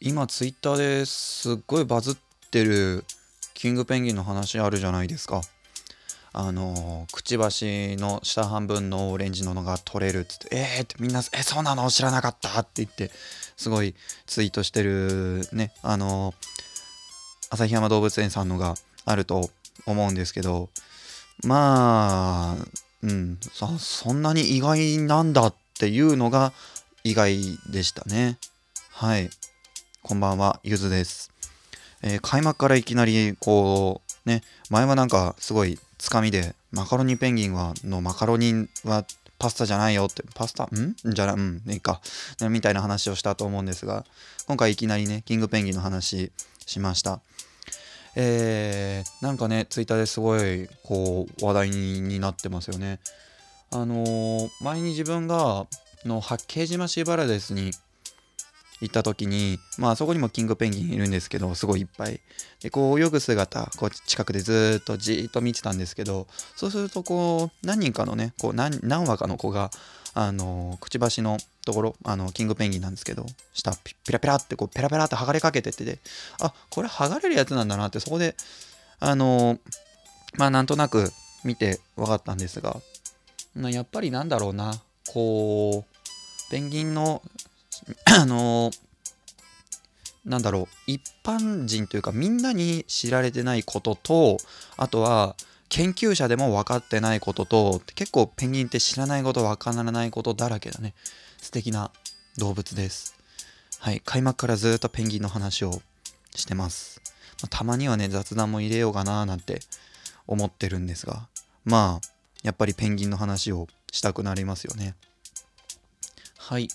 今ツイッターですっごいバズってるキングペンギンの話あるじゃないですか。あのくちばしの下半分のオレンジののが取れるっつって「えー!」ってみんな「えそうなの？知らなかった!」って言ってすごいツイートしてるねあの旭山動物園さんのがあると思うんですけどまあうんそそんなに意外なんだっていうのが意外でしたねはいこんばんはゆずです、えー開幕からいきなりこうね前はなんかすごいつかみでマカロニペンギンはのマカロニはパスタじゃないよってパスタ？ん？じゃなうんいいか。みたいな話をしたと思うんですが今回いきなりねキングペンギンの話しました。えー、なんかねツイッターですごいこう話題になってますよね。あのー前に自分がの八景島シーバラデスに行った時にまあそこにもキングペンギンいるんですけどすごいいっぱい。でこう泳ぐ姿こう近くでずっとじーっと見てたんですけどそうするとこう何人かのねこう何何羽かの子があのくちばしのところあのキングペンギンなんですけど下ピピラピラってこうペラペラって剥がれかけてってであこれ剥がれるやつなんだなってそこであのまあなんとなく見て分かったんですがやっぱりなんだろうなこうペンギンの あのなんだろう一般人というかみんなに知られてないこととあとは研究者でも分かってないことと結構ペンギンって知らないこと分からないことだらけだね。素敵な動物です。はい開幕からずっとペンギンの話をしてます、まあたまにはね雑談も入れようかななんて思ってるんですが。まあやっぱりペンギンの話をしたくなりますよね。はい。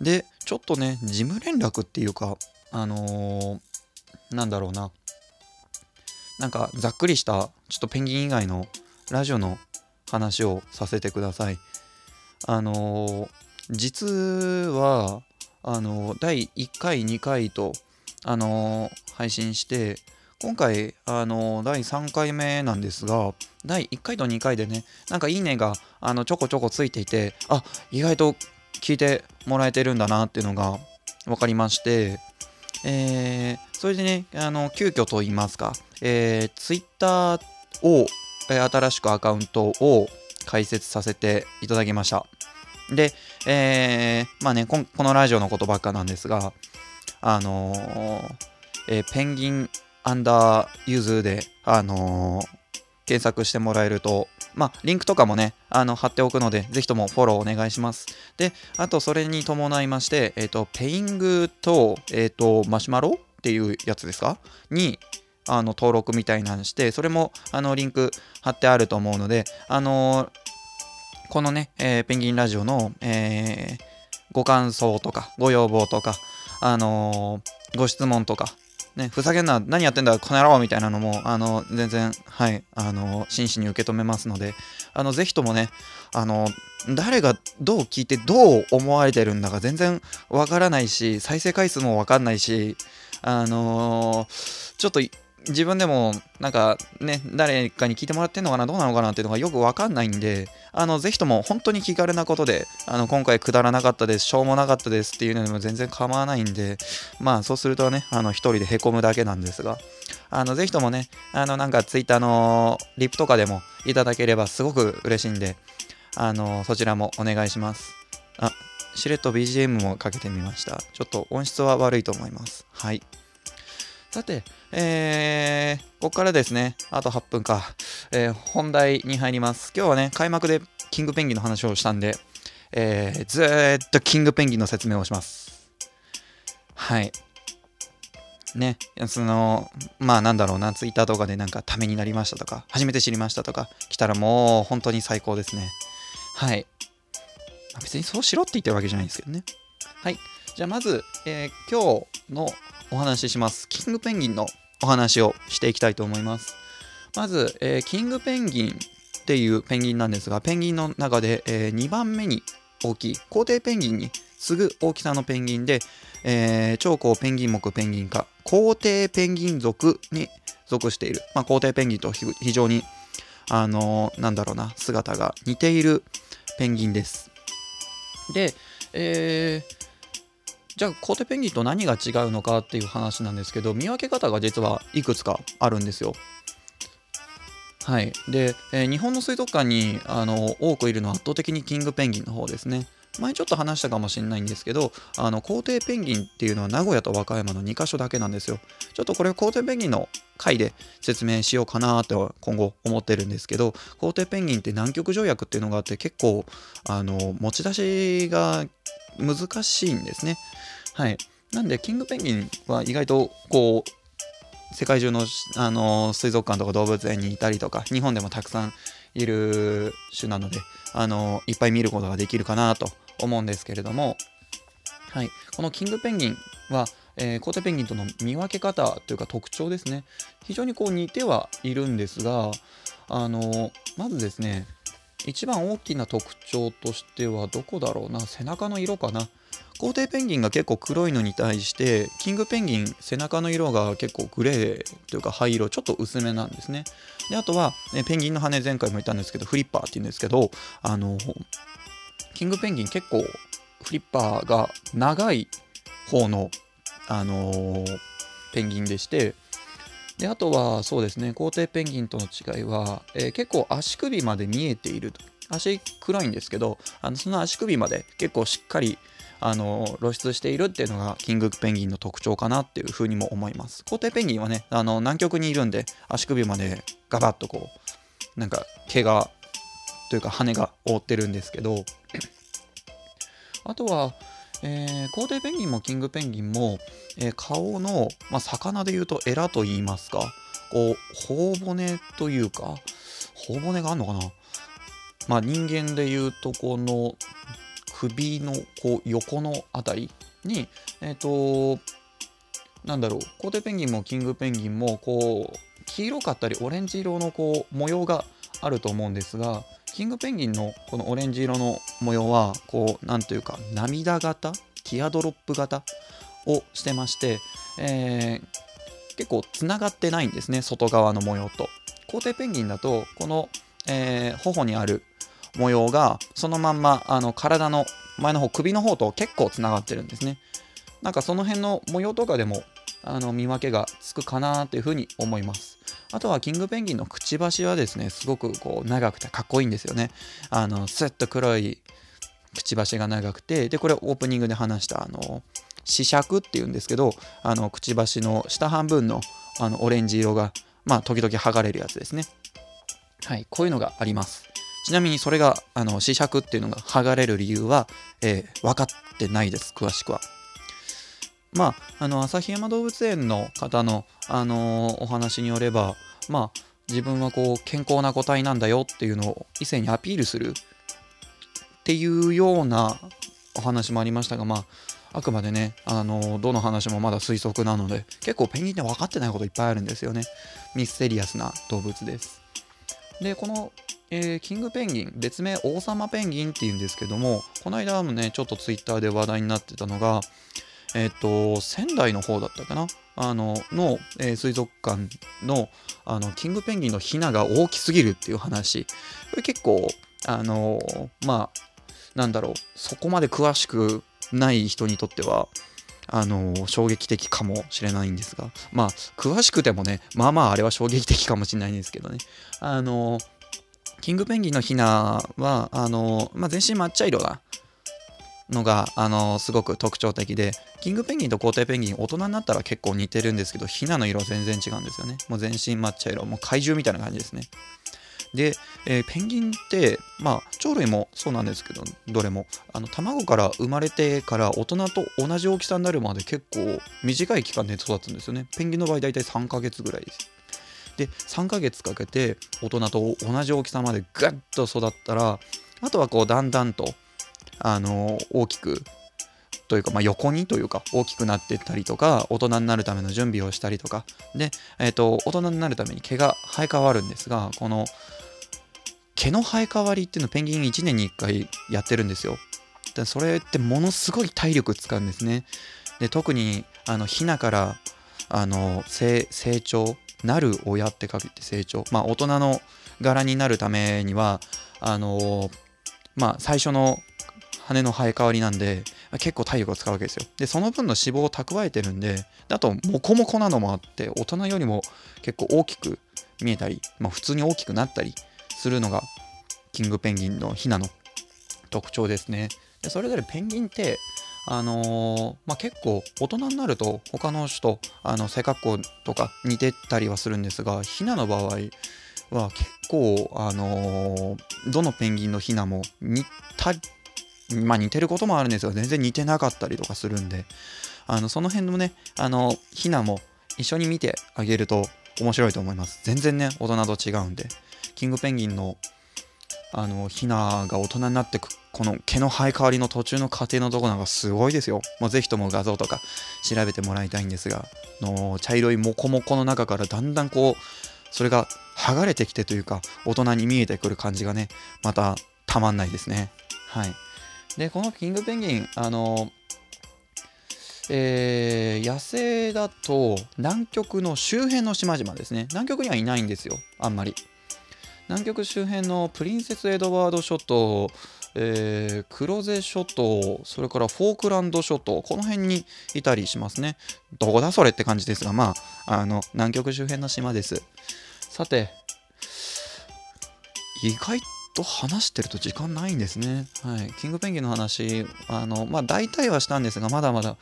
でちょっとね事務連絡っていうかあのーなんだろうな。なんかざっくりしたちょっとペンギン以外のラジオの話をさせてください。あのー実はあのー第1回2回とあの配信して今回あの第3回目なんですが第1回と2回でねなんかいいねがあのちょこちょこついていてあ意外と聞いてもらえてるんだなっていうのが分かりまして、えーそれでねあの急遽と言いますか、えー、Twitter を、えー新しくアカウントを開設させていただきました。で、えーまあねここのラジオのことばっかなんですがあのーえーペンギンアンダーユーズで、あの検索してもらえると、まあ、リンクとかもね、あの貼っておくので、ぜひともフォローお願いします。で、あと、それに伴いまして、えっ、と、ペイングと、えっ、と、マシュマロっていうやつですか？に、あの、登録みたいなのして、それも、あの、リンク貼ってあると思うので、あのーこのね、えーペンギンラジオの、えーご感想とか、ご要望とか、あのーご質問とか、ね、ふざけんな、何やってんだ、この野郎みたいなのも、あの、全然、はい、あの、真摯に受け止めますので、あの、ぜひともね、あの、誰がどう聞いてどう思われてるんだか全然わからないし、再生回数もわかんないし、あのーちょっと自分でもなんかね誰かに聞いてもらってんのかなどうなのかなっていうのがよくわかんないんであのぜひとも本当に気軽なことであの今回くだらなかったです。しょうもなかったですっていうのでも全然構わないんでまあそうするとねあの一人でへこむだけなんですがあのぜひともねあのなんかツイッターのリプとかでもいただければすごく嬉しいんであのそちらもお願いします。あしれっと BGM もかけてみました。ちょっと音質は悪いと思います。はい。さて、えー、ここからですね、あと8分か、えー本題に入ります。今日はね、開幕でキングペンギンの話をしたんで、えーずーっとキングペンギンの説明をします。はい。ね、その、まあなんだろうな、ツイッターとかでなんかためになりましたとか、初めて知りましたとか、来たらもう本当に最高ですね。はい。別にそうしろって言ってるわけじゃないんですけどね。はい。じゃあまず、えー今日のお話しします。キングペンギンのお話をしていきたいと思います。まず、えーキングペンギンっていうペンギンなんですが、ペンギンの中で、え2番目に大きい、皇帝ペンギンに次ぐ大きさのペンギンで、えー超高ペンギン目ペンギン科、皇帝ペンギン属に属している、まあ、皇帝ペンギンと非常に、あのーなんだろうな、姿が似ているペンギンです。で、えーじゃあコーテペンギンと何が違うのかっていう話なんですけど見分け方が実はいくつかあるんですよ。はいで、えー、日本の水族館にあの多くいるのは圧倒的にキングペンギンの方ですね。前ちょっと話したかもしれないんですけどあの皇帝ペンギンっていうのは名古屋と和歌山の2カ所だけなんですよちょっとこれ皇帝ペンギンの回で説明しようかなと今後思ってるんですけど皇帝ペンギンって南極条約っていうのがあって結構あの持ち出しが難しいんですね。はい。なんでキングペンギンは意外とこう世界中のあの水族館とか動物園にいたりとか日本でもたくさんいる種なのであのいっぱい見ることができるかなと思うんですけれども、はい、このキングペンギンは、えー、コーテペンギンとの見分け方というか特徴ですね。非常にこう似てはいるんですがあのまずですね一番大きな特徴としてはどこだろうな？背中の色かな？皇帝ペンギンが結構黒いのに対してキングペンギン背中の色が結構グレーというか灰色ちょっと薄めなんですね。であとは、ね、ペンギンの羽前回も言ったんですけどフリッパーっていうんですけどあのキングペンギン結構フリッパーが長い方の、あの、ペンギンでしてであとはそうですね皇帝ペンギンとの違いは、えー、結構足首まで見えていると。足黒いんですけどあのその足首まで結構しっかりあの露出しているっていうのがキングペンギンの特徴かなっていうふうにも思います。皇帝ペンギンはねあの南極にいるんで足首までガバッとこうなんか毛がというか羽が覆ってるんですけどあとは、えー、皇帝ペンギンもキングペンギンも、えー、顔の、まあ、魚で言うとエラと言いますかこう頬骨というか頬骨があるのかな？まあ人間で言うとこの首のこう横の辺りにえっ、ー、となんだろう皇帝ペンギンもキングペンギンもこう黄色かったりオレンジ色のこう模様があると思うんですがキングペンギンのこのオレンジ色の模様はこうなんというか涙型ティアドロップ型をしてまして、えー、結構つながってないんですね外側の模様と。皇帝ペンギンだとこの、えー、頬にある模様がそのまんまあの体の前の方首の方と結構つながってるんですね。なんかその辺の模様とかでもあの見分けがつくかなというふうに思います。あとはキングペンギンのくちばしはですねすごくこう長くてかっこいいんですよね。あのスッと黒いくちばしが長くてでこれオープニングで話したあの試尺っていうんですけどあのくちばしの下半分のあのオレンジ色がまあ時々剥がれるやつですね。はいこういうのがあります。ちなみにそれがあの試尺っていうのが剥がれる理由は、えー、分かってないです詳しくは。まあ、あの旭山動物園の方の、あのー、お話によれば、まあ、自分はこう健康な個体なんだよっていうのを異性にアピールする。っていうようなお話もありましたが、まあ、あくまでね、あのー、どの話もまだ推測なので結構ペンギンって分かってないこといっぱいあるんですよね。ミステリアスな動物です。でこの、えー、キングペンギン別名王様ペンギンっていうんですけどもこの間もねちょっとツイッターで話題になってたのがえっ、ー、と、仙台の方だったかな？あの、の、えー、水族館の、あの、キングペンギンのヒナが大きすぎるっていう話。これ結構、あの、まあ、なんだろう、そこまで詳しくない人にとっては、あの衝撃的かもしれないんですが。まあ詳しくてもねまあまああれは衝撃的かもしれないんですけどね。あのキングペンギンのヒナはあの、まあ、全身抹茶色だ。のが、あのすごく特徴的で、キングペンギンと皇帝ペンギン、大人になったら結構似てるんですけど、ヒナの色は全然違うんですよね。もう全身抹茶色、もう怪獣みたいな感じですね。で、えー、ペンギンって、まあ、鳥類もそうなんですけど、どれも、あの卵から生まれてから大人と同じ大きさになるまで結構短い期間で育つんですよね。ペンギンの場合、大体3ヶ月ぐらいです。で、3ヶ月かけて大人と同じ大きさまでぐっと育ったら、あとはこう、だんだんとあの大きくというか、まあ、横にというか大きくなっていったりとか大人になるための準備をしたりとか。で、えーと、大人になるために毛が生え変わるんですがこの毛の生え変わりっていうのペンギン1年に1回やってるんですよ。でそれってものすごい体力使うんですね。で特にあのヒナからあの成長なる親って書いて成長。まあ大人の柄になるためにはあのまあ最初の羽の生え変わりなんで結構体力を使うわけですよ。で、その分の脂肪を蓄えてるんで、あと、モコモコなのもあって、大人よりも結構大きく見えたり、まあ、普通に大きくなったりするのが、キングペンギンのヒナの特徴ですね。でそれぞれペンギンって、あのー、まあ、結構大人になると他の種とあの背格好とか似てたりはするんですがヒナの場合は結構、あのー、どのペンギンのヒナも似たまあ、似てることもあるんですが全然似てなかったりとかするんであのその辺のねあのヒナも一緒に見てあげると面白いと思います全然ね大人と違うんでキングペンギンのあのヒナが大人になってくこの毛の生え変わりの途中の過程のとこなんかすごいですよ。もうぜひとも画像とか調べてもらいたいんですが、の茶色いモコモコの中からだんだんこう、それが剥がれてきてというか、大人に見えてくる感じがね、またたまんないですね。はい。で、このキングペンギン、あの、えー、野生だと南極の周辺の島々ですね。南極にはいないんですよ、あんまり。南極周辺のプリンセス・エドワード諸島、えー、黒瀬諸島、それからフォークランド諸島、この辺にいたりしますね。どこだそれって感じですが、まあ、あの、南極周辺の島です。さて、意外と話してると時間ないんですね。はい。キングペンギンの話、あの、まあ、大体はしたんですが、まだまだ、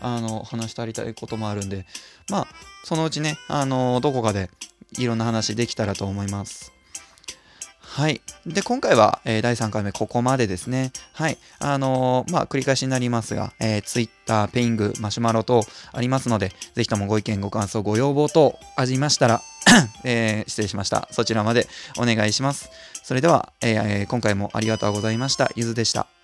あの、話してありたいこともあるんで、まあ、そのうちね、あの、どこかでいろんな話できたらと思います。はい。で、今回は、えー、第3回目ここまでですね。はい。あのー、まあ、繰り返しになりますが、えー、Twitter、ペイング、マシュマロ等ありますので、ぜひともご意見、ご感想、ご要望等ありましたら えー、失礼しました。そちらまでお願いします。それでは、えー、今回もありがとうございました。ゆずでした。